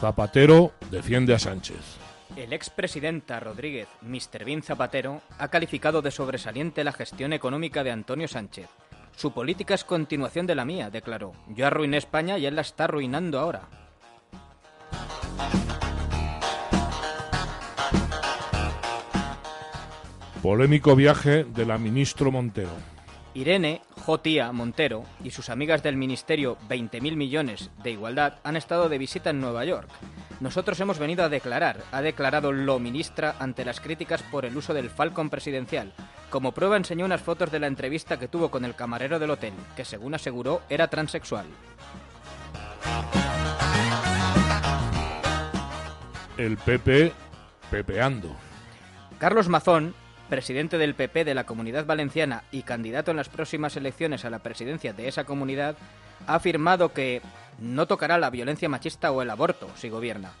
Zapatero defiende a Sánchez. El expresidenta Rodríguez, Mr. Bin Zapatero, ha calificado de sobresaliente la gestión económica de Antonio Sánchez. Su política es continuación de la mía, declaró. Yo arruiné España y él la está arruinando ahora. Polémico viaje de la ministro Montero. Irene Jotía Montero y sus amigas del Ministerio 20.000 millones de Igualdad han estado de visita en Nueva York. Nosotros hemos venido a declarar, ha declarado lo ministra ante las críticas por el uso del Falcon presidencial. Como prueba enseñó unas fotos de la entrevista que tuvo con el camarero del hotel, que según aseguró era transexual. El PP pepeando. Carlos Mazón, presidente del PP de la Comunidad Valenciana y candidato en las próximas elecciones a la presidencia de esa comunidad, ha afirmado que no tocará la violencia machista o el aborto si gobierna.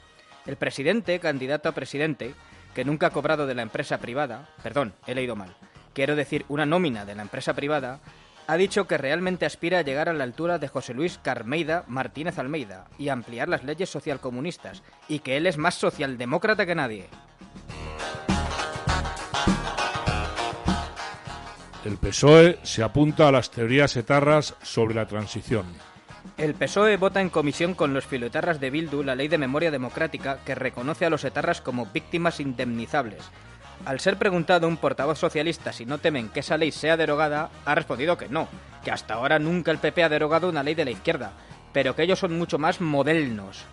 El presidente, candidato a presidente, que nunca ha cobrado de la empresa privada, perdón, he leído mal, quiero decir una nómina de la empresa privada, ha dicho que realmente aspira a llegar a la altura de José Luis Carmeida Martínez Almeida y ampliar las leyes socialcomunistas, y que él es más socialdemócrata que nadie. El PSOE se apunta a las teorías etarras sobre la transición. El PSOE vota en comisión con los filoetarras de Bildu la ley de memoria democrática que reconoce a los etarras como víctimas indemnizables. Al ser preguntado un portavoz socialista si no temen que esa ley sea derogada, ha respondido que no, que hasta ahora nunca el PP ha derogado una ley de la izquierda, pero que ellos son mucho más modernos.